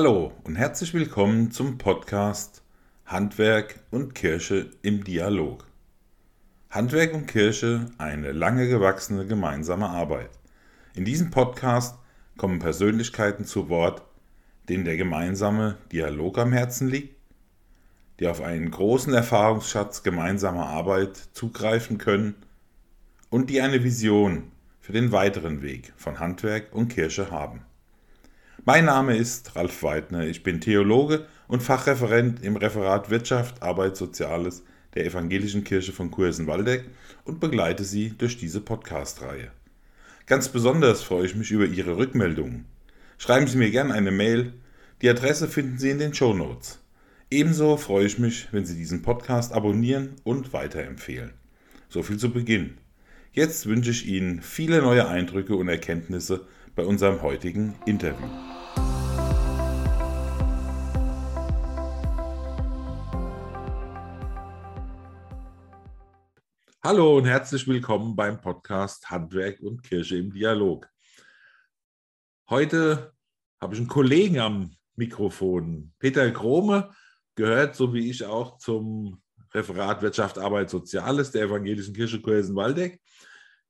Hallo und herzlich willkommen zum Podcast Handwerk und Kirche im Dialog. Handwerk und Kirche eine lange gewachsene gemeinsame Arbeit. In diesem Podcast kommen Persönlichkeiten zu Wort, denen der gemeinsame Dialog am Herzen liegt, die auf einen großen Erfahrungsschatz gemeinsamer Arbeit zugreifen können und die eine Vision für den weiteren Weg von Handwerk und Kirche haben. Mein Name ist Ralf Weidner. Ich bin Theologe und Fachreferent im Referat Wirtschaft, Arbeit, Soziales der Evangelischen Kirche von Kursen-Waldeck und begleite Sie durch diese Podcast-Reihe. Ganz besonders freue ich mich über Ihre Rückmeldungen. Schreiben Sie mir gerne eine Mail. Die Adresse finden Sie in den Show Notes. Ebenso freue ich mich, wenn Sie diesen Podcast abonnieren und weiterempfehlen. So viel zu Beginn. Jetzt wünsche ich Ihnen viele neue Eindrücke und Erkenntnisse bei unserem heutigen Interview. Hallo und herzlich willkommen beim Podcast Handwerk und Kirche im Dialog. Heute habe ich einen Kollegen am Mikrofon. Peter Krome gehört, so wie ich auch, zum Referat Wirtschaft, Arbeit, Soziales der Evangelischen Kirche Kursen-Waldeck.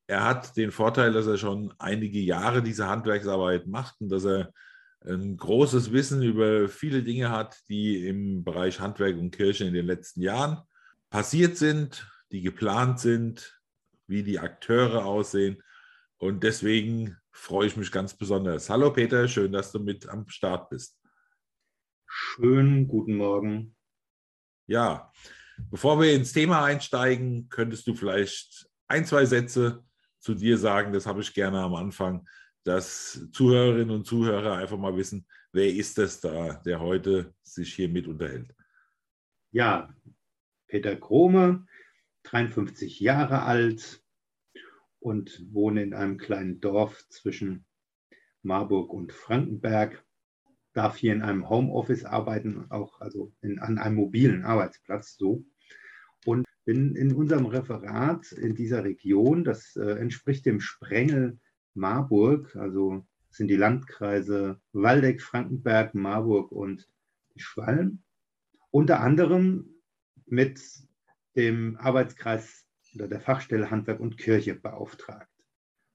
Er hat den Vorteil, dass er schon einige Jahre diese Handwerksarbeit macht und dass er ein großes Wissen über viele Dinge hat, die im Bereich Handwerk und Kirche in den letzten Jahren passiert sind, die geplant sind, wie die Akteure aussehen. Und deswegen freue ich mich ganz besonders. Hallo Peter, schön, dass du mit am Start bist. Schönen guten Morgen. Ja, bevor wir ins Thema einsteigen, könntest du vielleicht ein, zwei Sätze zu dir sagen. Das habe ich gerne am Anfang, dass Zuhörerinnen und Zuhörer einfach mal wissen, wer ist das da, der heute sich hier mit unterhält. Ja, Peter Krome, 53 Jahre alt und wohne in einem kleinen Dorf zwischen Marburg und Frankenberg. Darf hier in einem Homeoffice arbeiten, auch also in, an einem mobilen Arbeitsplatz so. Und bin in unserem Referat in dieser Region, das äh, entspricht dem Sprengel Marburg, also sind die Landkreise Waldeck, Frankenberg, Marburg und Schwalm, unter anderem mit dem Arbeitskreis oder der Fachstelle Handwerk und Kirche beauftragt,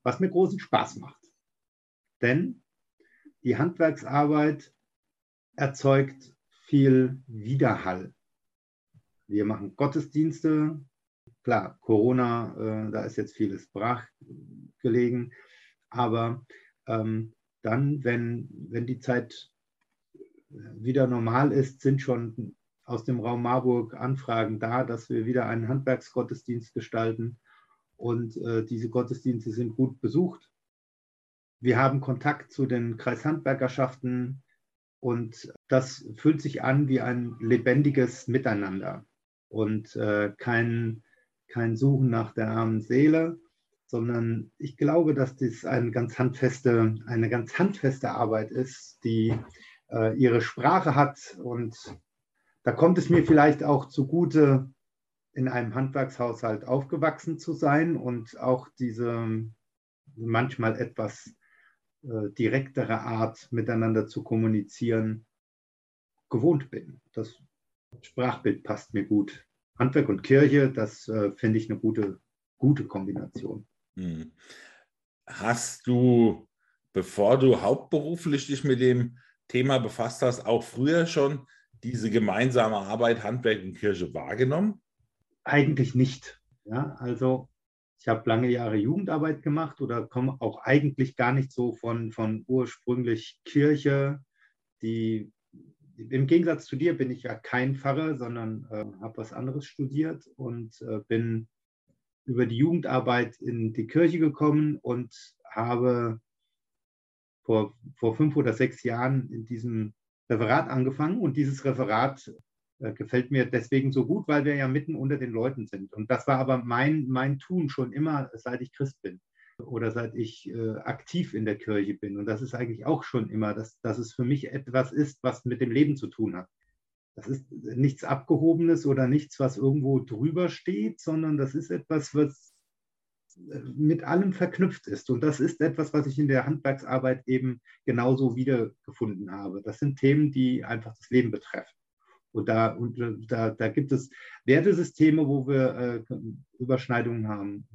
was mir großen Spaß macht. Denn die Handwerksarbeit erzeugt viel Widerhall. Wir machen Gottesdienste. Klar, Corona, äh, da ist jetzt vieles brach gelegen. Aber ähm, dann, wenn, wenn die Zeit wieder normal ist, sind schon aus dem Raum Marburg Anfragen da, dass wir wieder einen Handwerksgottesdienst gestalten. Und äh, diese Gottesdienste sind gut besucht. Wir haben Kontakt zu den Kreishandwerkerschaften und das fühlt sich an wie ein lebendiges Miteinander und äh, kein, kein Suchen nach der armen Seele, sondern ich glaube, dass dies eine ganz handfeste, eine ganz handfeste Arbeit ist, die äh, ihre Sprache hat und da kommt es mir vielleicht auch zugute, in einem Handwerkshaushalt aufgewachsen zu sein und auch diese manchmal etwas äh, direktere Art miteinander zu kommunizieren gewohnt bin. Das Sprachbild passt mir gut. Handwerk und Kirche, das äh, finde ich eine gute, gute Kombination. Hm. Hast du, bevor du hauptberuflich dich mit dem Thema befasst hast, auch früher schon diese gemeinsame Arbeit Handwerk und Kirche wahrgenommen? Eigentlich nicht. Ja, also ich habe lange Jahre Jugendarbeit gemacht oder komme auch eigentlich gar nicht so von, von ursprünglich Kirche. Die, Im Gegensatz zu dir bin ich ja kein Pfarrer, sondern äh, habe was anderes studiert und äh, bin über die Jugendarbeit in die Kirche gekommen und habe vor, vor fünf oder sechs Jahren in diesem Referat angefangen und dieses Referat äh, gefällt mir deswegen so gut, weil wir ja mitten unter den Leuten sind. Und das war aber mein, mein Tun schon immer, seit ich Christ bin oder seit ich äh, aktiv in der Kirche bin. Und das ist eigentlich auch schon immer, dass, dass es für mich etwas ist, was mit dem Leben zu tun hat. Das ist nichts Abgehobenes oder nichts, was irgendwo drüber steht, sondern das ist etwas, was mit allem verknüpft ist. Und das ist etwas, was ich in der Handwerksarbeit eben genauso wiedergefunden habe. Das sind Themen, die einfach das Leben betreffen. Und da, und da, da gibt es Wertesysteme, wo wir äh, Überschneidungen haben.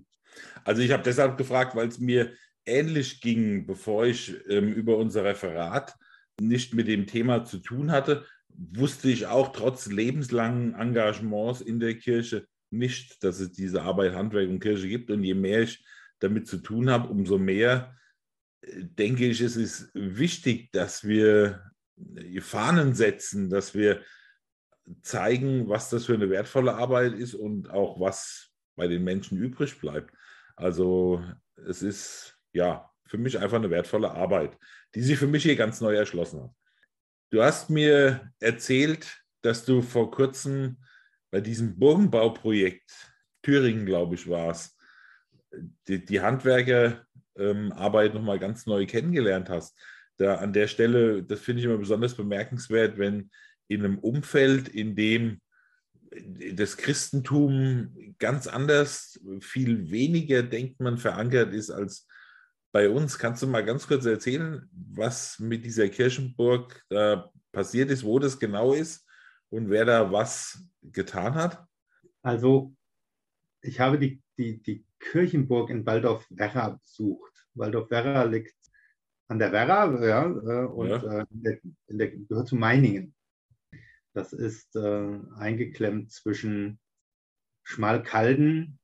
Also ich habe deshalb gefragt, weil es mir ähnlich ging, bevor ich ähm, über unser Referat nicht mit dem Thema zu tun hatte, wusste ich auch trotz lebenslangen Engagements in der Kirche nicht, dass es diese Arbeit Handwerk und Kirche gibt. Und je mehr ich damit zu tun habe, umso mehr äh, denke ich, es ist wichtig, dass wir Fahnen setzen, dass wir zeigen, was das für eine wertvolle Arbeit ist und auch was bei den Menschen übrig bleibt. Also es ist ja für mich einfach eine wertvolle Arbeit, die sich für mich hier ganz neu erschlossen hat. Du hast mir erzählt, dass du vor kurzem bei diesem Burgenbauprojekt, Thüringen, glaube ich, war es, die, die Handwerkerarbeit ähm, nochmal ganz neu kennengelernt hast. Da an der Stelle, das finde ich immer besonders bemerkenswert, wenn in einem Umfeld, in dem das Christentum ganz anders, viel weniger, denkt man, verankert ist als bei uns. Kannst du mal ganz kurz erzählen, was mit dieser Kirchenburg da passiert ist, wo das genau ist und wer da was getan hat? Also, ich habe die, die, die Kirchenburg in Waldorf-Werra besucht. Waldorf-Werra liegt an der Werra ja, äh, und ja. Äh, der, der, gehört zu Meiningen. Das ist äh, eingeklemmt zwischen Schmalkalden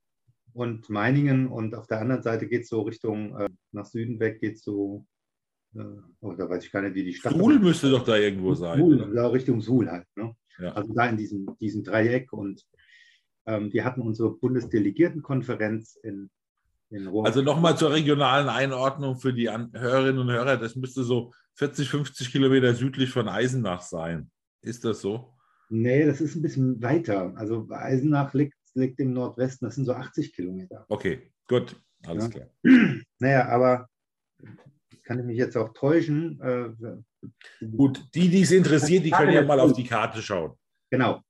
und Meiningen und auf der anderen Seite geht es so Richtung äh, nach Süden weg, geht es so, oh, da weiß ich gar nicht, wie die Stadt Suhl müsste doch da irgendwo sein. Suhl, ja, Richtung Suhl halt. Ne? Ja. Also da in diesem, diesem Dreieck und ähm, wir hatten unsere Bundesdelegiertenkonferenz in, in Rom. Also nochmal zur regionalen Einordnung für die Hörerinnen und Hörer, das müsste so 40, 50 Kilometer südlich von Eisenach sein. Ist das so? Nee, das ist ein bisschen weiter. Also Eisenach liegt, liegt im Nordwesten, das sind so 80 Kilometer. Okay, gut, alles ja. klar. Naja, aber kann ich mich jetzt auch täuschen. Äh, Gut, die, die es interessiert, die können ja mal auf die Karte schauen. Genau.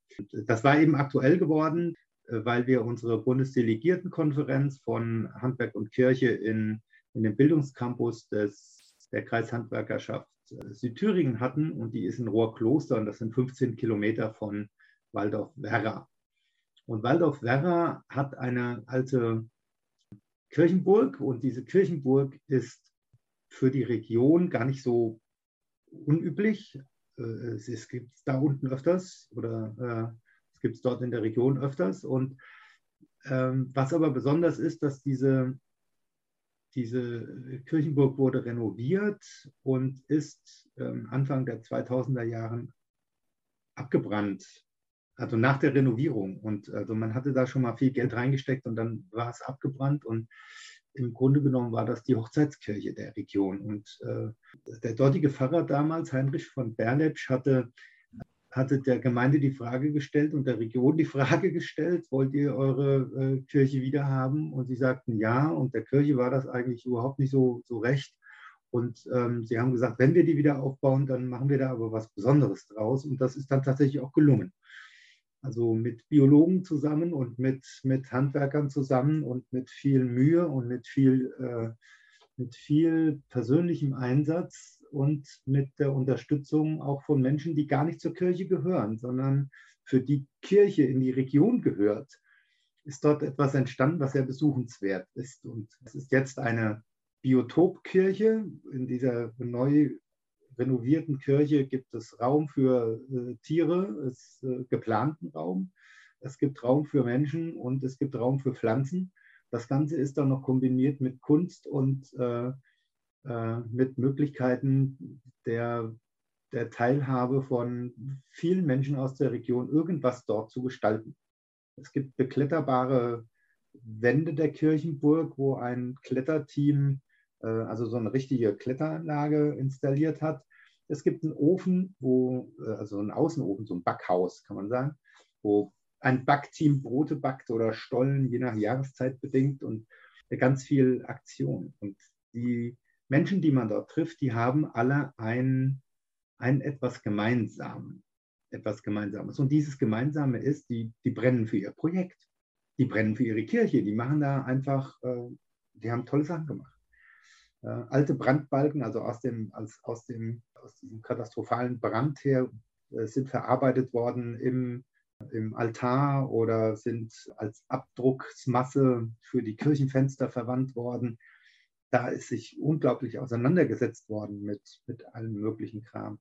Das war eben aktuell geworden, äh, weil wir unsere Bundesdelegiertenkonferenz von Handwerk und Kirche in, in dem Bildungscampus des, der Kreishandwerkerschaft Südthüringen hatten und die ist in Rohrkloster und das sind 15 Kilometer von Waldorf-Werra. Und Waldorf-Werra hat eine alte Kirchenburg und diese Kirchenburg ist für die Region gar nicht so unüblich. Äh, es gibt es da unten öfters oder äh, es gibt es dort in der Region öfters. Und ähm, was aber besonders ist, dass diese diese Kirchenburg wurde renoviert und ist ähm, Anfang der 2000er Jahren abgebrannt. Also nach der Renovierung. Und also man hatte da schon mal viel Geld reingesteckt und dann war es abgebrannt. Und im Grunde genommen war das die Hochzeitskirche der Region. Und äh, der dortige Pfarrer damals, Heinrich von Bernetsch, hatte hatte der Gemeinde die Frage gestellt und der Region die Frage gestellt, wollt ihr eure äh, Kirche wieder haben? Und sie sagten ja. Und der Kirche war das eigentlich überhaupt nicht so, so recht. Und ähm, sie haben gesagt, wenn wir die wieder aufbauen, dann machen wir da aber was Besonderes draus. Und das ist dann tatsächlich auch gelungen. Also mit Biologen zusammen und mit, mit Handwerkern zusammen und mit viel Mühe und mit viel, äh, mit viel persönlichem Einsatz und mit der Unterstützung auch von Menschen, die gar nicht zur Kirche gehören, sondern für die Kirche in die Region gehört, ist dort etwas entstanden, was sehr besuchenswert ist. Und es ist jetzt eine Biotopkirche. In dieser neu renovierten Kirche gibt es Raum für äh, Tiere, es äh, geplanten Raum. Es gibt Raum für Menschen und es gibt Raum für Pflanzen. Das Ganze ist dann noch kombiniert mit Kunst und äh, äh, mit Möglichkeiten der, der Teilhabe von vielen Menschen aus der Region, irgendwas dort zu gestalten. Es gibt bekletterbare Wände der Kirchenburg, wo ein Kletterteam, also so eine richtige Kletteranlage installiert hat. Es gibt einen Ofen, wo, äh, also einen Außenofen, so ein Backhaus, kann man sagen, wo ein Backteam Brote backt oder Stollen, je nach Jahreszeit bedingt und ganz viel Aktion. Und die Menschen, die man dort trifft, die haben alle ein, ein etwas gemeinsam, etwas Gemeinsames. Und dieses Gemeinsame ist, die, die brennen für ihr Projekt. Die brennen für ihre Kirche. Die machen da einfach, äh, die haben tolle Sachen gemacht. Äh, alte Brandbalken, also aus dem, als, aus, dem, aus diesem katastrophalen Brand her, äh, sind verarbeitet worden im, im Altar oder sind als Abdrucksmasse für die Kirchenfenster verwandt worden. Da ist sich unglaublich auseinandergesetzt worden mit, mit allem möglichen Kram.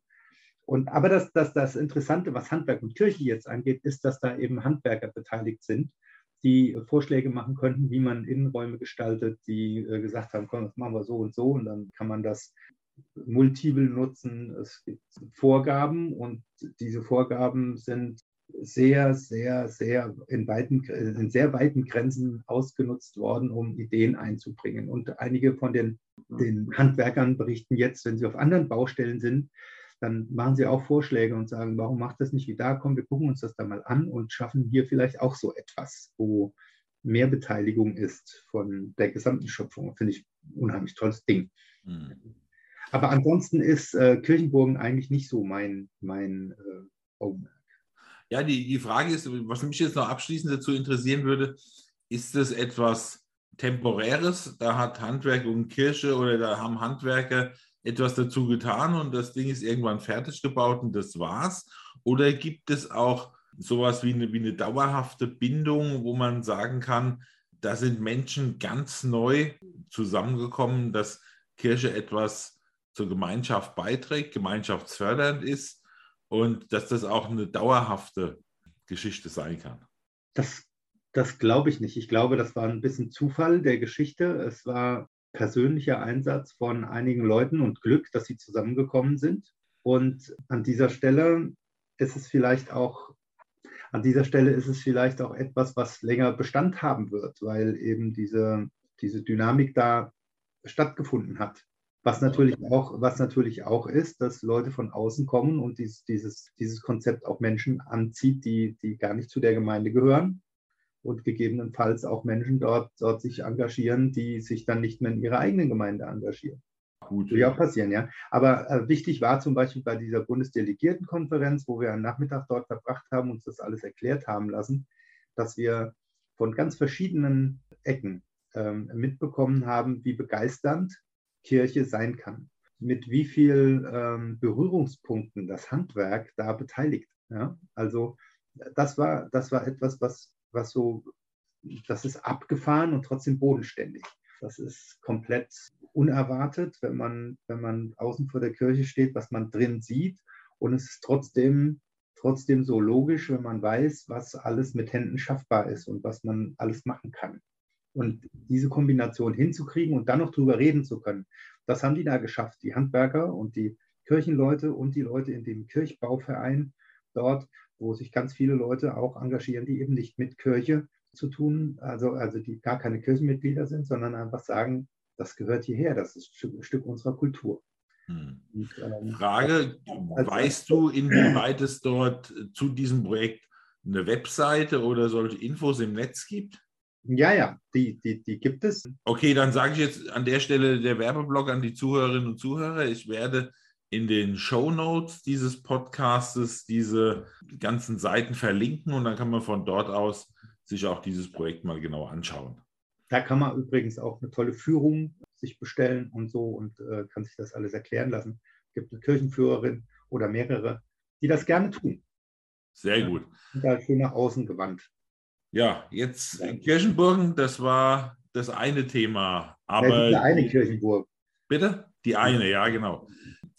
Und, aber das, das, das Interessante, was Handwerk und Kirche jetzt angeht, ist, dass da eben Handwerker beteiligt sind, die Vorschläge machen könnten, wie man Innenräume gestaltet, die äh, gesagt haben, komm, das machen wir so und so und dann kann man das multiple nutzen. Es gibt Vorgaben und diese Vorgaben sind sehr, sehr, sehr in, weiten, in sehr weiten Grenzen ausgenutzt worden, um Ideen einzubringen. Und einige von den, den Handwerkern berichten jetzt, wenn sie auf anderen Baustellen sind, dann machen sie auch Vorschläge und sagen, warum macht das nicht wie da? Komm, wir gucken uns das da mal an und schaffen hier vielleicht auch so etwas, wo mehr Beteiligung ist von der gesamten Schöpfung. Finde ich ein unheimlich tolles Ding. Mhm. Aber ansonsten ist äh, Kirchenburgen eigentlich nicht so mein, mein äh, Augenmerk. Ja, die, die Frage ist, was mich jetzt noch abschließend dazu interessieren würde, ist das etwas Temporäres? Da hat Handwerk und Kirche oder da haben Handwerker etwas dazu getan und das Ding ist irgendwann fertig gebaut und das war's? Oder gibt es auch sowas wie eine, wie eine dauerhafte Bindung, wo man sagen kann, da sind Menschen ganz neu zusammengekommen, dass Kirche etwas zur Gemeinschaft beiträgt, gemeinschaftsfördernd ist und dass das auch eine dauerhafte Geschichte sein kann? Das, das glaube ich nicht. Ich glaube, das war ein bisschen Zufall der Geschichte. Es war persönlicher Einsatz von einigen Leuten und Glück, dass sie zusammengekommen sind. Und an dieser Stelle ist es vielleicht auch, an dieser Stelle ist es vielleicht auch etwas, was länger Bestand haben wird, weil eben diese, diese Dynamik da stattgefunden hat. Was natürlich auch, was natürlich auch ist, dass Leute von außen kommen und dies, dieses, dieses Konzept auch Menschen anzieht, die, die gar nicht zu der Gemeinde gehören und gegebenenfalls auch Menschen dort, dort sich engagieren, die sich dann nicht mehr in ihrer eigenen Gemeinde engagieren. Gut. Würde ja auch passieren, ja. Aber äh, wichtig war zum Beispiel bei dieser Bundesdelegiertenkonferenz, wo wir einen Nachmittag dort verbracht haben, uns das alles erklärt haben lassen, dass wir von ganz verschiedenen Ecken ähm, mitbekommen haben, wie begeisternd Kirche sein kann. Mit wie viel ähm, Berührungspunkten das Handwerk da beteiligt. Ja? Also das war, das war etwas, was, was so, das ist abgefahren und trotzdem bodenständig. Das ist komplett unerwartet, wenn man, wenn man außen vor der Kirche steht, was man drin sieht. Und es ist trotzdem, trotzdem so logisch, wenn man weiß, was alles mit Händen schaffbar ist und was man alles machen kann. Und diese Kombination hinzukriegen und dann noch drüber reden zu können, das haben die da geschafft. Die Handwerker und die Kirchenleute und die Leute in dem Kirchbauverein dort wo sich ganz viele Leute auch engagieren, die eben nicht mit Kirche zu tun, also, also die gar keine Kirchenmitglieder sind, sondern einfach sagen, das gehört hierher, das ist ein Stück unserer Kultur. Hm. Und, ähm, Frage, also, weißt du, inwieweit es dort zu diesem Projekt eine Webseite oder solche Infos im Netz gibt? Ja, ja, die, die, die gibt es. Okay, dann sage ich jetzt an der Stelle der Werbeblock an die Zuhörerinnen und Zuhörer. Ich werde in den Show Notes dieses Podcastes diese ganzen Seiten verlinken und dann kann man von dort aus sich auch dieses Projekt mal genau anschauen. Da kann man übrigens auch eine tolle Führung sich bestellen und so und äh, kann sich das alles erklären lassen. Es gibt eine Kirchenführerin oder mehrere, die das gerne tun. Sehr gut. Und da schön nach außen gewandt. Ja, jetzt ja. Kirchenburgen, das war das eine Thema. Aber ja, die eine Kirchenburg. Bitte? Die eine, ja, genau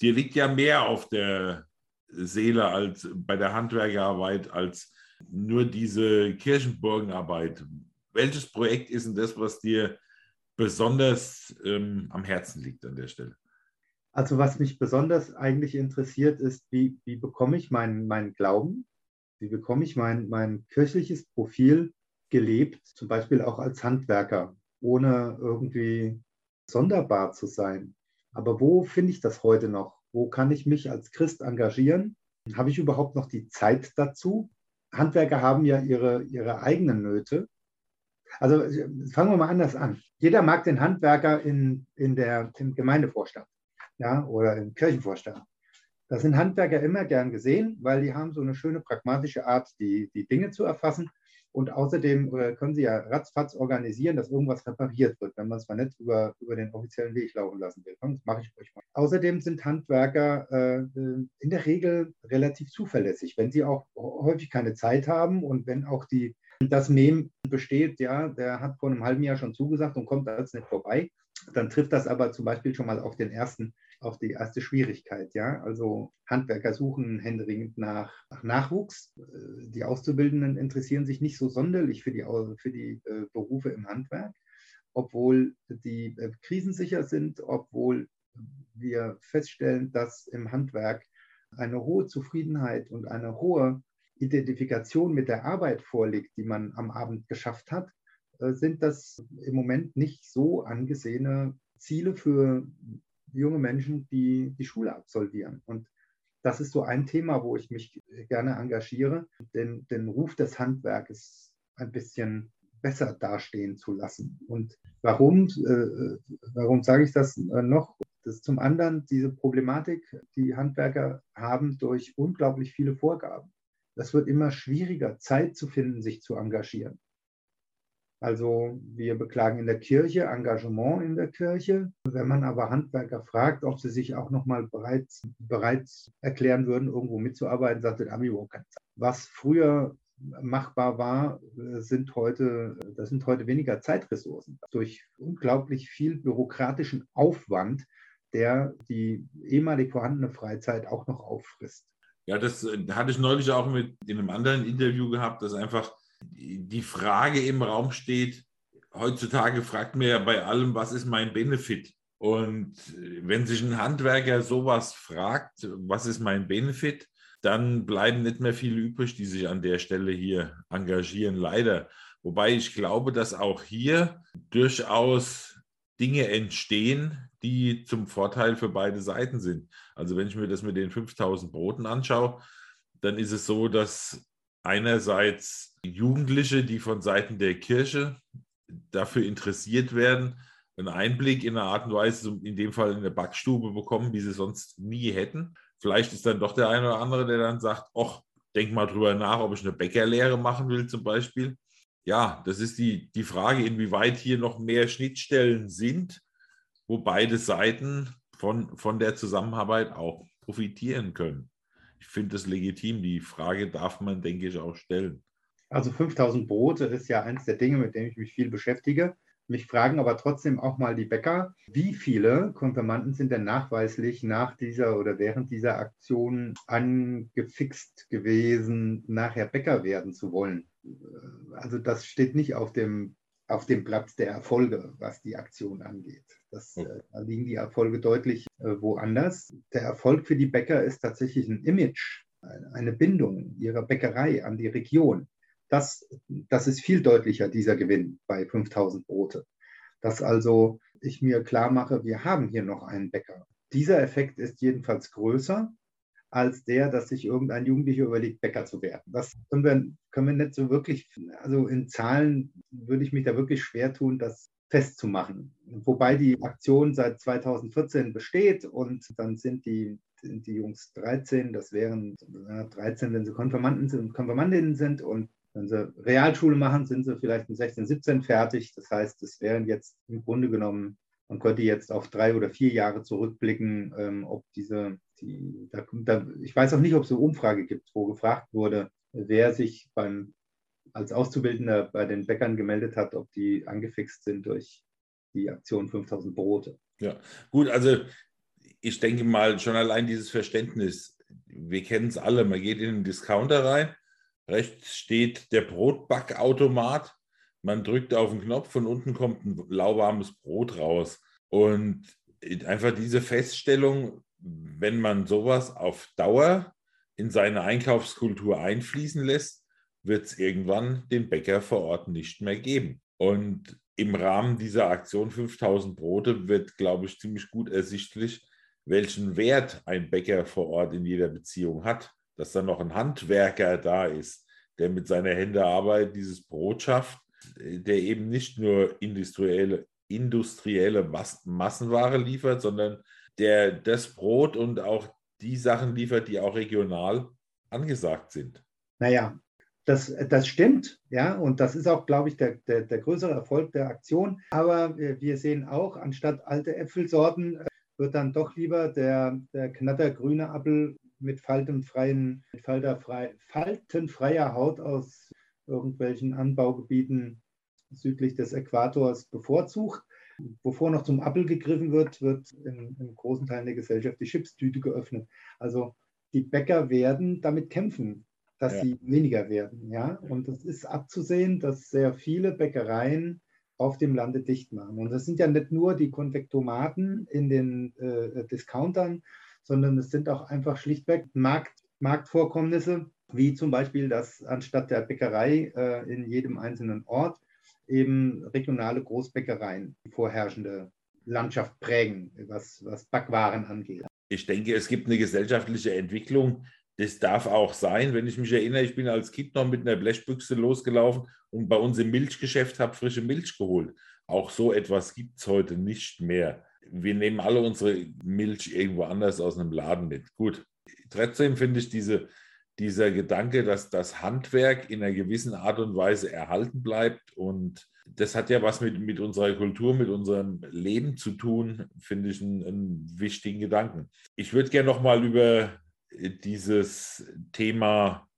dir liegt ja mehr auf der Seele als bei der Handwerkerarbeit als nur diese Kirchenburgenarbeit. Welches Projekt ist denn das, was dir besonders ähm, am Herzen liegt an der Stelle? Also was mich besonders eigentlich interessiert, ist, wie, wie bekomme ich meinen, meinen Glauben, wie bekomme ich mein, mein kirchliches Profil gelebt, zum Beispiel auch als Handwerker, ohne irgendwie sonderbar zu sein. Aber wo finde ich das heute noch? Wo kann ich mich als Christ engagieren? Habe ich überhaupt noch die Zeit dazu? Handwerker haben ja ihre, ihre eigenen Nöte. Also fangen wir mal anders an. Jeder mag den Handwerker in, in der, im Gemeindevorstand ja, oder im Kirchenvorstand. Das sind Handwerker immer gern gesehen, weil die haben so eine schöne pragmatische Art, die, die Dinge zu erfassen. Und außerdem äh, können sie ja ratzfatz organisieren, dass irgendwas repariert wird, wenn man es mal nicht über, über den offiziellen Weg laufen lassen will. Das mache ich ruhig mal. Außerdem sind Handwerker äh, in der Regel relativ zuverlässig, wenn sie auch häufig keine Zeit haben und wenn auch die, das Mem besteht, ja, der hat vor einem halben Jahr schon zugesagt und kommt als nicht vorbei, dann trifft das aber zum Beispiel schon mal auf den ersten auch die erste Schwierigkeit. Ja? Also Handwerker suchen händeringend nach, nach, Nachwuchs. Äh, die Auszubildenden interessieren sich nicht so sonderlich für die, für die äh, Berufe im Handwerk, obwohl die äh, krisensicher sind, obwohl wir feststellen, dass im Handwerk eine hohe Zufriedenheit und eine hohe Identifikation mit der Arbeit vorliegt, die man am Abend geschafft hat, sind das im Moment nicht so angesehene Ziele für junge Menschen, die die Schule absolvieren. Und das ist so ein Thema, wo ich mich gerne engagiere, den, den Ruf des Handwerkes ein bisschen besser dastehen zu lassen. Und warum, äh, warum sage ich das äh, noch? Das ist zum anderen diese Problematik, die Handwerker haben durch unglaublich viele Vorgaben. Das wird immer schwieriger, Zeit zu finden, sich zu engagieren. Also wir beklagen in der Kirche Engagement in der Kirche. Wenn man aber Handwerker fragt, ob sie sich auch noch mal bereit, bereit erklären würden, irgendwo mitzuarbeiten, sagt der Ami. Was früher machbar war, sind heute, das sind heute weniger Zeitressourcen. Durch unglaublich viel bürokratischen Aufwand, der die ehemalig vorhandene Freizeit auch noch auffrisst. Ja, das hatte ich neulich auch mit in einem anderen Interview gehabt, dass einfach die Frage im Raum steht, heutzutage fragt man ja bei allem, was ist mein Benefit? Und wenn sich ein Handwerker sowas fragt, was ist mein Benefit, dann bleiben nicht mehr viele übrig, die sich an der Stelle hier engagieren, leider. Wobei ich glaube, dass auch hier durchaus Dinge entstehen, die zum Vorteil für beide Seiten sind. Also wenn ich mir das mit den 5000 Broten anschaue, dann ist es so, dass einerseits Jugendliche, die von Seiten der Kirche dafür interessiert werden, einen Einblick in eine Art und Weise, in dem Fall in der Backstube bekommen, wie sie sonst nie hätten. Vielleicht ist dann doch der eine oder andere, der dann sagt, ach, denk mal drüber nach, ob ich eine Bäckerlehre machen will zum Beispiel. Ja, das ist die, die Frage, inwieweit hier noch mehr Schnittstellen sind, wo beide Seiten von, von der Zusammenarbeit auch profitieren können ich finde das legitim. Die Frage darf man, denke ich, auch stellen. Also 5000 Brote ist ja eines der Dinge, mit denen ich mich viel beschäftige. Mich fragen aber trotzdem auch mal die Bäcker, wie viele Konfirmanden sind denn nachweislich nach dieser oder während dieser Aktion angefixt gewesen, nachher Bäcker werden zu wollen? Also das steht nicht auf dem auf dem Platz der Erfolge, was die Aktion angeht. Das, äh, da liegen die Erfolge deutlich äh, woanders. Der Erfolg für die Bäcker ist tatsächlich ein Image, eine Bindung ihrer Bäckerei an die Region. Das, das ist viel deutlicher, dieser Gewinn bei 5000 Brote. Dass also ich mir klar mache, wir haben hier noch einen Bäcker. Dieser Effekt ist jedenfalls größer als der, dass sich irgendein Jugendlicher überlegt, Bäcker zu werden. Das können wir, können wir nicht so wirklich, also in Zahlen würde ich mich da wirklich schwer tun, das festzumachen. Wobei die Aktion seit 2014 besteht und dann sind die, die Jungs 13, das wären 13, wenn sie Konfirmanden sind und Konfirmandinnen sind und wenn sie Realschule machen, sind sie vielleicht in 16, 17 fertig. Das heißt, es wären jetzt im Grunde genommen man könnte jetzt auf drei oder vier Jahre zurückblicken, ähm, ob diese, die, da, da, ich weiß auch nicht, ob es eine Umfrage gibt, wo gefragt wurde, wer sich beim, als Auszubildender bei den Bäckern gemeldet hat, ob die angefixt sind durch die Aktion 5000 Brote. Ja, gut, also ich denke mal schon allein dieses Verständnis, wir kennen es alle, man geht in den Discounter rein, rechts steht der Brotbackautomat man drückt auf den Knopf, von unten kommt ein lauwarmes Brot raus. Und einfach diese Feststellung, wenn man sowas auf Dauer in seine Einkaufskultur einfließen lässt, wird es irgendwann den Bäcker vor Ort nicht mehr geben. Und im Rahmen dieser Aktion 5000 Brote wird, glaube ich, ziemlich gut ersichtlich, welchen Wert ein Bäcker vor Ort in jeder Beziehung hat. Dass da noch ein Handwerker da ist, der mit seiner Hände Arbeit dieses Brot schafft der eben nicht nur industrielle, industrielle Massenware liefert, sondern der das Brot und auch die Sachen liefert, die auch regional angesagt sind. Naja, das, das stimmt, ja, und das ist auch, glaube ich, der, der, der größere Erfolg der Aktion. Aber wir sehen auch, anstatt alte Äpfelsorten äh, wird dann doch lieber der, der knattergrüne Apfel mit faltenfreien, mit falterfrei, faltenfreier Haut aus irgendwelchen Anbaugebieten südlich des Äquators bevorzugt. Bevor noch zum Apfel gegriffen wird, wird in, in großen Teilen der Gesellschaft die Chipstüte geöffnet. Also die Bäcker werden damit kämpfen, dass ja. sie weniger werden. Ja? Und es ist abzusehen, dass sehr viele Bäckereien auf dem Lande dicht machen. Und das sind ja nicht nur die Konvektomaten in den äh, Discountern, sondern es sind auch einfach schlichtweg Markt, Marktvorkommnisse, wie zum Beispiel, dass anstatt der Bäckerei äh, in jedem einzelnen Ort eben regionale Großbäckereien die vorherrschende Landschaft prägen, was, was Backwaren angeht. Ich denke, es gibt eine gesellschaftliche Entwicklung, das darf auch sein. Wenn ich mich erinnere, ich bin als Kind noch mit einer Blechbüchse losgelaufen und bei uns im Milchgeschäft habe frische Milch geholt. Auch so etwas gibt es heute nicht mehr. Wir nehmen alle unsere Milch irgendwo anders aus einem Laden mit. Gut. Trotzdem finde ich diese, dieser Gedanke, dass das Handwerk in einer gewissen Art und Weise erhalten bleibt und das hat ja was mit, mit unserer Kultur, mit unserem Leben zu tun, finde ich einen, einen wichtigen Gedanken. Ich würde gerne nochmal über dieses Thema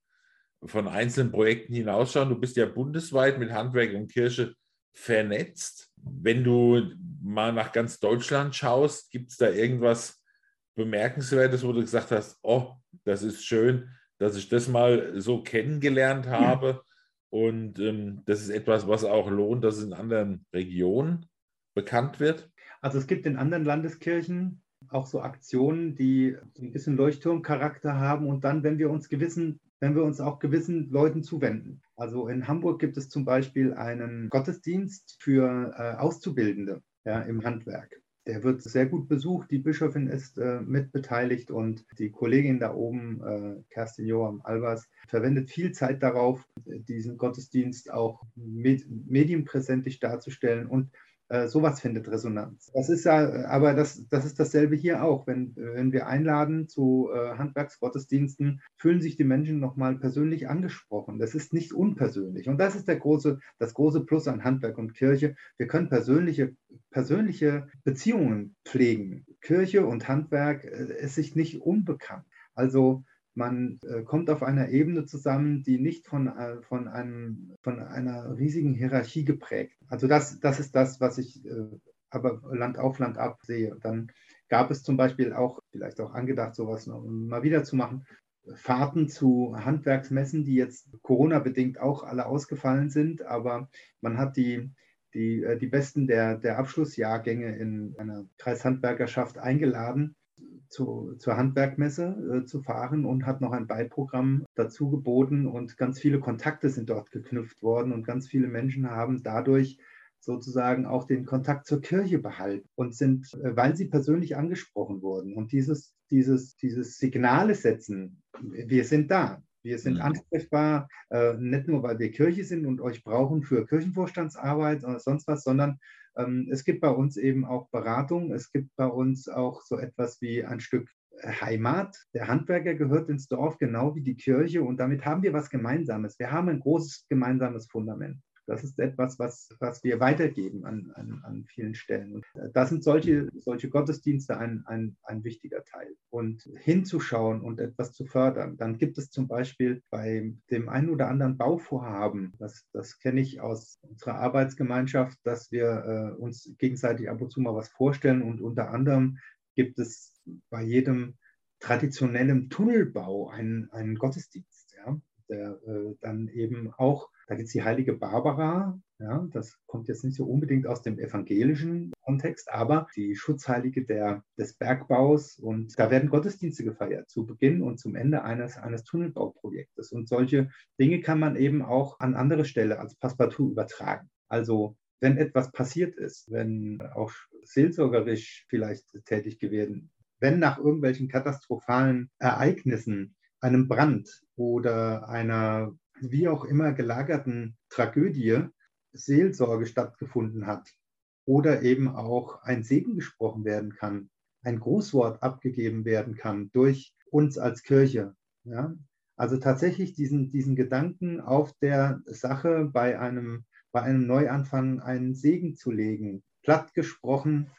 von einzelnen Projekten hinausschauen. Du bist ja bundesweit mit Handwerk und Kirche vernetzt. Wenn du mal nach ganz Deutschland schaust, gibt es da irgendwas Bemerkenswertes, wo du gesagt hast, oh, das ist schön, dass ich das mal so kennengelernt habe. Ja. Und ähm, das ist etwas, was auch lohnt, dass es in anderen Regionen bekannt wird. Also es gibt in anderen Landeskirchen auch so Aktionen, die ein bisschen Leuchtturmcharakter haben und dann, wenn wir uns gewissen, wenn wir uns auch gewissen Leuten zuwenden. Also in Hamburg gibt es zum Beispiel einen Gottesdienst für äh, Auszubildende ja, im Handwerk. Der wird sehr gut besucht. Die Bischofin ist äh, mitbeteiligt und die Kollegin da oben, äh, Kerstin Joachim Albers, verwendet viel Zeit darauf, diesen Gottesdienst auch med medienpräsentlich darzustellen und äh, sowas findet Resonanz. Das ist ja, aber das, das ist dasselbe hier auch. Wenn, wenn wir einladen zu äh, Handwerksgottesdiensten, fühlen sich die Menschen nochmal persönlich angesprochen. Das ist nicht unpersönlich. Und das ist der große, das große Plus an Handwerk und Kirche. Wir können persönliche, persönliche Beziehungen pflegen. Kirche und Handwerk äh, ist sich nicht unbekannt. Also man äh, kommt auf einer Ebene zusammen, die nicht von, äh, von, einem, von einer riesigen Hierarchie geprägt. Also das, das ist das, was ich äh, aber Land auf Land ab sehe. Dann gab es zum Beispiel auch, vielleicht auch angedacht, sowas noch mal wieder zu machen, Fahrten zu Handwerksmessen, die jetzt Corona-bedingt auch alle ausgefallen sind, aber man hat die, die, äh, die Besten der, der Abschlussjahrgänge in einer Kreishandwerkerschaft eingeladen zu, zur Handwerkmesse äh, zu fahren und hat noch ein Beiprogramm dazu geboten und ganz viele Kontakte sind dort geknüpft worden und ganz viele Menschen haben dadurch sozusagen auch den Kontakt zur Kirche behalten und sind, äh, weil sie persönlich angesprochen wurden. Und dieses, dieses, dieses Signale setzen, wir sind da, wir sind mhm. ansprechbar, äh, nicht nur, weil wir Kirche sind und euch brauchen für Kirchenvorstandsarbeit oder sonst was, sondern ähm, es gibt bei uns eben auch Beratung. Es gibt bei uns auch so etwas wie ein Stück Heimat. Der Handwerker gehört ins Dorf genau wie die Kirche und damit haben wir was Gemeinsames. Wir haben ein großes gemeinsames Fundament. Das ist etwas, was, was wir weitergeben an, an, an vielen Stellen. Und äh, da sind solche, solche Gottesdienste ein, ein, ein wichtiger Teil. Und hinzuschauen und etwas zu fördern. Dann gibt es zum Beispiel bei dem einen oder anderen Bauvorhaben, das, das kenne ich aus unserer Arbeitsgemeinschaft, dass wir äh, uns gegenseitig ab und zu mal was vorstellen. Und unter anderem gibt es bei jedem traditionellen Tunnelbau einen, einen Gottesdienst, ja, der äh, dann eben auch da gibt es die heilige Barbara, ja, das kommt jetzt nicht so unbedingt aus dem evangelischen Kontext, aber die Schutzheilige der, des Bergbaus und da werden Gottesdienste gefeiert zu Beginn und zum Ende eines, eines Tunnelbauprojektes. Und solche Dinge kann man eben auch an andere Stelle als Passepartout übertragen. Also wenn etwas passiert ist, wenn auch seelsorgerisch vielleicht tätig gewesen, wenn nach irgendwelchen katastrophalen Ereignissen, einem Brand oder einer wie auch immer gelagerten Tragödie Seelsorge stattgefunden hat oder eben auch ein Segen gesprochen werden kann, ein Grußwort abgegeben werden kann durch uns als Kirche. Ja? Also tatsächlich diesen, diesen Gedanken auf der Sache bei einem, bei einem Neuanfang einen Segen zu legen. Platt gesprochen,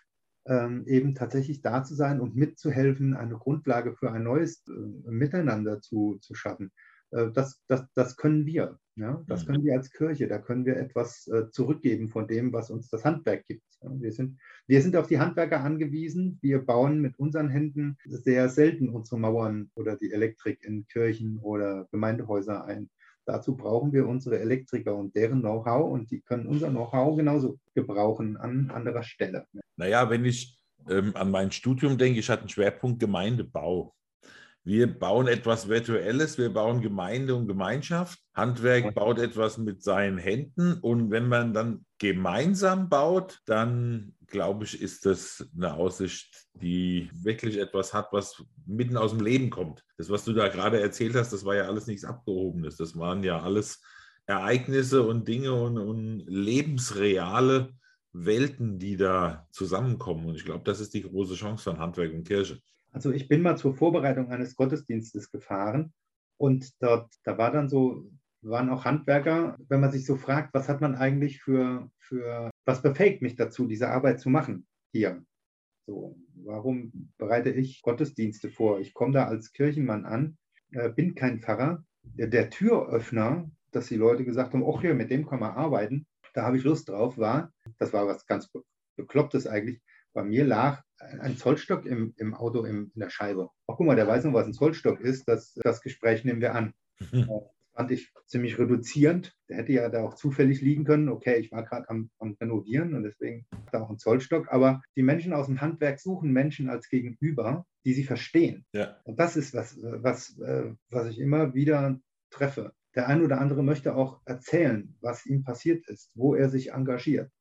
ähm, eben tatsächlich da zu sein und mitzuhelfen, eine Grundlage für ein neues äh, Miteinander zu, zu schaffen. Äh, das, das, das können wir. Ja? Das mhm. können wir als Kirche. Da können wir etwas äh, zurückgeben von dem, was uns das Handwerk gibt. Wir, sind, wir sind auf die Handwerker angewiesen. Wir bauen mit unseren Händen sehr selten unsere Mauern oder die Elektrik in Kirchen oder Gemeindehäuser ein. Dazu brauchen wir unsere Elektriker und deren Know-how und die können unser Know-how genauso gebrauchen an anderer Stelle. Naja, wenn ich ähm, an mein Studium denke, ich hatte einen Schwerpunkt Gemeindebau. Wir bauen etwas Virtuelles, wir bauen Gemeinde und Gemeinschaft. Handwerk baut etwas mit seinen Händen und wenn man dann gemeinsam baut, dann glaube ich, ist das eine Aussicht, die wirklich etwas hat, was mitten aus dem Leben kommt. Das, was du da gerade erzählt hast, das war ja alles nichts Abgehobenes. Das waren ja alles Ereignisse und Dinge und, und lebensreale Welten, die da zusammenkommen. Und ich glaube, das ist die große Chance von Handwerk und Kirche. Also ich bin mal zur Vorbereitung eines Gottesdienstes gefahren und dort, da war dann so, waren auch Handwerker, wenn man sich so fragt, was hat man eigentlich für, für was befähigt mich dazu, diese Arbeit zu machen hier? So, warum bereite ich Gottesdienste vor? Ich komme da als Kirchenmann an, äh, bin kein Pfarrer. Der, der Türöffner, dass die Leute gesagt haben, ach ja, mit dem kann man arbeiten, da habe ich Lust drauf, war, das war was ganz Beklopptes eigentlich, bei mir lag ein Zollstock im, im Auto im, in der Scheibe. Ach, guck mal, der weiß noch, was ein Zollstock ist. Das, das Gespräch nehmen wir an. Mhm. Das fand ich ziemlich reduzierend. Der hätte ja da auch zufällig liegen können. Okay, ich war gerade am, am Renovieren und deswegen da auch ein Zollstock. Aber die Menschen aus dem Handwerk suchen Menschen als Gegenüber, die sie verstehen. Ja. Und das ist was, was, äh, was ich immer wieder treffe. Der ein oder andere möchte auch erzählen, was ihm passiert ist, wo er sich engagiert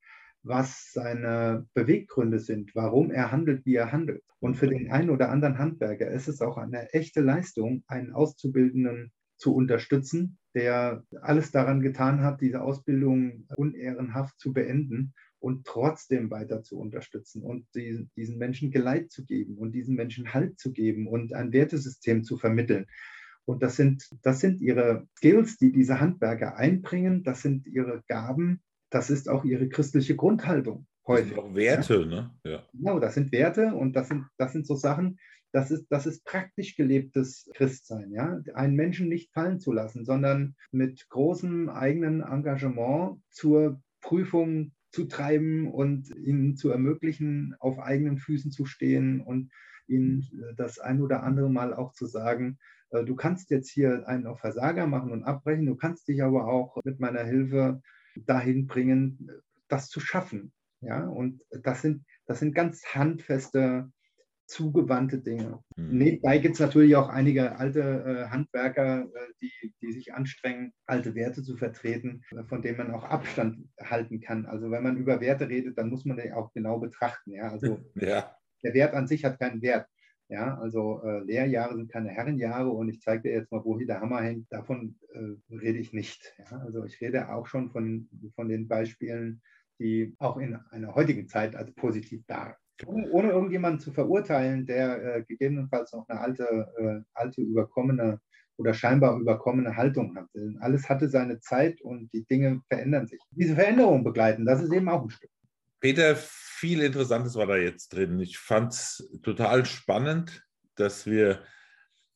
was seine Beweggründe sind, warum er handelt, wie er handelt. Und für den einen oder anderen Handwerker ist es auch eine echte Leistung, einen Auszubildenden zu unterstützen, der alles daran getan hat, diese Ausbildung unehrenhaft zu beenden und trotzdem weiter zu unterstützen und die, diesen Menschen Geleit zu geben und diesen Menschen Halt zu geben und ein Wertesystem zu vermitteln. Und das sind, das sind ihre Skills, die diese Handwerker einbringen, das sind ihre Gaben, das ist auch ihre christliche Grundhaltung häufig. Das sind auch Werte, ja? ne? Ja. Genau, das sind Werte und das sind, das sind so Sachen, das ist, das ist praktisch gelebtes Christsein, ja. Einen Menschen nicht fallen zu lassen, sondern mit großem eigenen Engagement zur Prüfung zu treiben und ihnen zu ermöglichen, auf eigenen Füßen zu stehen und ihnen das ein oder andere Mal auch zu sagen, äh, du kannst jetzt hier einen auf Versager machen und abbrechen, du kannst dich aber auch mit meiner Hilfe dahin bringen, das zu schaffen. Ja, und das sind, das sind ganz handfeste, zugewandte Dinge. Mhm. Nebenbei gibt es natürlich auch einige alte äh, Handwerker, äh, die, die sich anstrengen, alte Werte zu vertreten, äh, von denen man auch Abstand halten kann. Also wenn man über Werte redet, dann muss man die auch genau betrachten. Ja, also ja. der Wert an sich hat keinen Wert. Ja, also äh, Lehrjahre sind keine Herrenjahre und ich zeige dir jetzt mal, wo hier der Hammer hängt. Davon äh, rede ich nicht. Ja? Also ich rede auch schon von, von den Beispielen, die auch in einer heutigen Zeit als positiv da ohne, ohne irgendjemanden zu verurteilen, der äh, gegebenenfalls noch eine alte, äh, alte überkommene oder scheinbar überkommene Haltung hat. Alles hatte seine Zeit und die Dinge verändern sich. Diese Veränderung begleiten, das ist eben auch ein Stück. Peter, viel Interessantes war da jetzt drin. Ich fand es total spannend, dass wir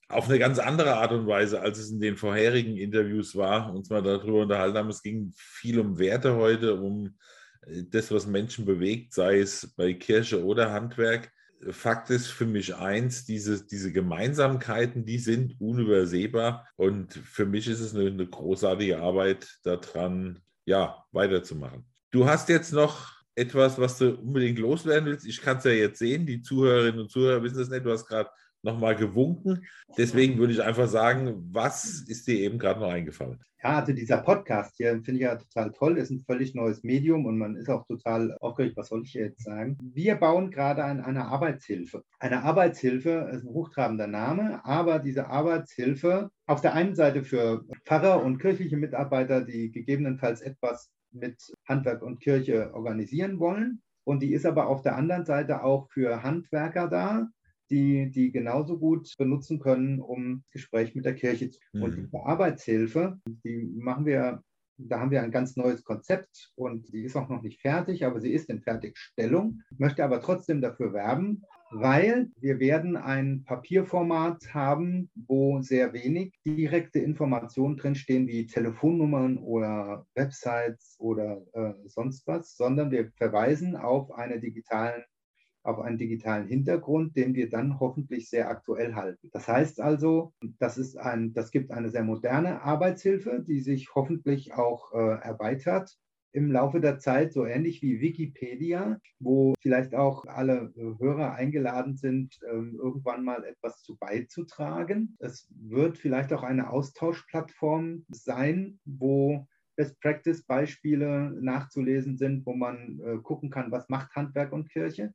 auf eine ganz andere Art und Weise, als es in den vorherigen Interviews war, uns mal darüber unterhalten haben. Es ging viel um Werte heute, um äh, das, was Menschen bewegt, sei es bei Kirche oder Handwerk. Fakt ist für mich eins, diese, diese Gemeinsamkeiten, die sind unübersehbar. Und für mich ist es eine, eine großartige Arbeit, daran ja, weiterzumachen. Du hast jetzt noch etwas, was du unbedingt loswerden willst? Ich kann es ja jetzt sehen, die Zuhörerinnen und Zuhörer wissen es nicht, du hast gerade nochmal gewunken. Deswegen würde ich einfach sagen, was ist dir eben gerade noch eingefallen? Ja, also dieser Podcast hier finde ich ja total toll, ist ein völlig neues Medium und man ist auch total aufgeregt, was soll ich jetzt sagen? Wir bauen gerade an einer Arbeitshilfe. Eine Arbeitshilfe ist ein hochtrabender Name, aber diese Arbeitshilfe auf der einen Seite für Pfarrer und kirchliche Mitarbeiter, die gegebenenfalls etwas mit Handwerk und Kirche organisieren wollen. Und die ist aber auf der anderen Seite auch für Handwerker da, die die genauso gut benutzen können, um Gespräch mit der Kirche zu. Mhm. Und die Arbeitshilfe, die machen wir da haben wir ein ganz neues Konzept und die ist auch noch nicht fertig, aber sie ist in Fertigstellung. Ich möchte aber trotzdem dafür werben, weil wir werden ein Papierformat haben, wo sehr wenig direkte Informationen drinstehen, wie Telefonnummern oder Websites oder äh, sonst was, sondern wir verweisen auf eine digitalen auf einen digitalen Hintergrund, den wir dann hoffentlich sehr aktuell halten. Das heißt also, das, ist ein, das gibt eine sehr moderne Arbeitshilfe, die sich hoffentlich auch äh, erweitert im Laufe der Zeit, so ähnlich wie Wikipedia, wo vielleicht auch alle äh, Hörer eingeladen sind, ähm, irgendwann mal etwas zu beizutragen. Es wird vielleicht auch eine Austauschplattform sein, wo Best Practice Beispiele nachzulesen sind, wo man äh, gucken kann, was macht Handwerk und Kirche.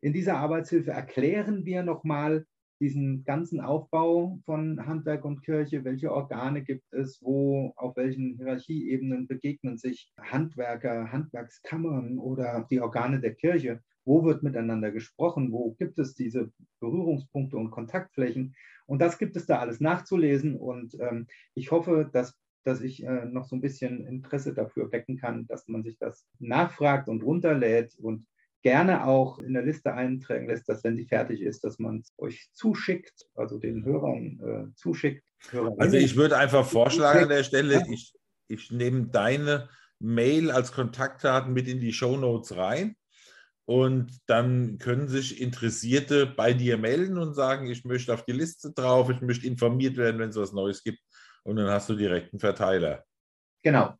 In dieser Arbeitshilfe erklären wir nochmal diesen ganzen Aufbau von Handwerk und Kirche, welche Organe gibt es, wo, auf welchen Hierarchieebenen begegnen sich Handwerker, Handwerkskammern oder die Organe der Kirche, wo wird miteinander gesprochen, wo gibt es diese Berührungspunkte und Kontaktflächen. Und das gibt es da alles nachzulesen. Und ähm, ich hoffe, dass, dass ich äh, noch so ein bisschen Interesse dafür wecken kann, dass man sich das nachfragt und runterlädt und gerne auch in der Liste eintragen lässt, dass wenn sie fertig ist, dass man es euch zuschickt, also den Hörern äh, zuschickt. Hörerinnen. Also ich würde einfach vorschlagen an der Stelle, ich, ich nehme deine Mail als Kontaktdaten mit in die Show Notes rein und dann können sich Interessierte bei dir melden und sagen, ich möchte auf die Liste drauf, ich möchte informiert werden, wenn es was Neues gibt und dann hast du direkt einen Verteiler. Genau,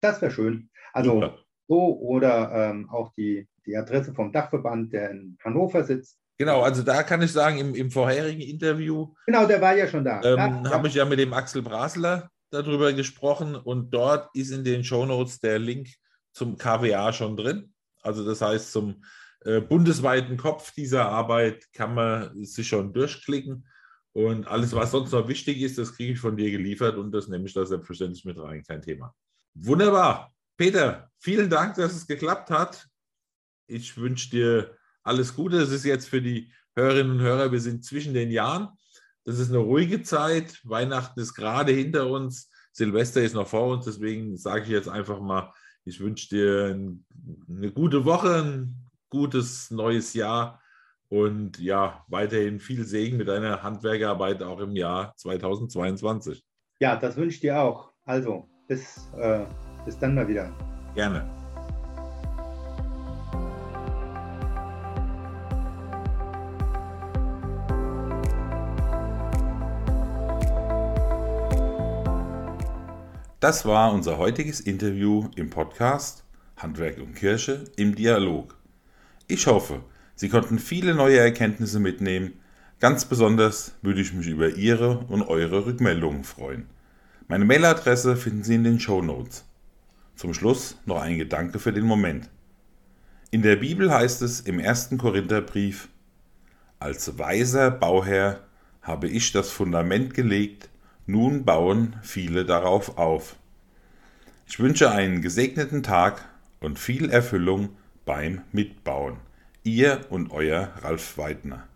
das wäre schön. Also Super. So oder ähm, auch die die Adresse vom Dachverband, der in Hannover sitzt. Genau, also da kann ich sagen, im, im vorherigen Interview. Genau, der war ja schon da. Ähm, ja, Habe ich ja mit dem Axel Brasler darüber gesprochen und dort ist in den Shownotes der Link zum KWA schon drin. Also das heißt, zum äh, bundesweiten Kopf dieser Arbeit kann man sich schon durchklicken. Und alles, was sonst noch wichtig ist, das kriege ich von dir geliefert und das nehme ich da selbstverständlich mit rein, kein Thema. Wunderbar. Peter, vielen Dank, dass es geklappt hat ich wünsche dir alles Gute. Das ist jetzt für die Hörerinnen und Hörer, wir sind zwischen den Jahren. Das ist eine ruhige Zeit. Weihnachten ist gerade hinter uns. Silvester ist noch vor uns. Deswegen sage ich jetzt einfach mal, ich wünsche dir eine gute Woche, ein gutes neues Jahr und ja, weiterhin viel Segen mit deiner Handwerkerarbeit auch im Jahr 2022. Ja, das wünsche ich dir auch. Also, bis, äh, bis dann mal wieder. Gerne. Das war unser heutiges Interview im Podcast Handwerk und Kirche im Dialog. Ich hoffe, Sie konnten viele neue Erkenntnisse mitnehmen. Ganz besonders würde ich mich über Ihre und eure Rückmeldungen freuen. Meine Mailadresse finden Sie in den Show Notes. Zum Schluss noch ein Gedanke für den Moment. In der Bibel heißt es im ersten Korintherbrief, als weiser Bauherr habe ich das Fundament gelegt, nun bauen viele darauf auf. Ich wünsche einen gesegneten Tag und viel Erfüllung beim Mitbauen. Ihr und euer Ralf Weidner.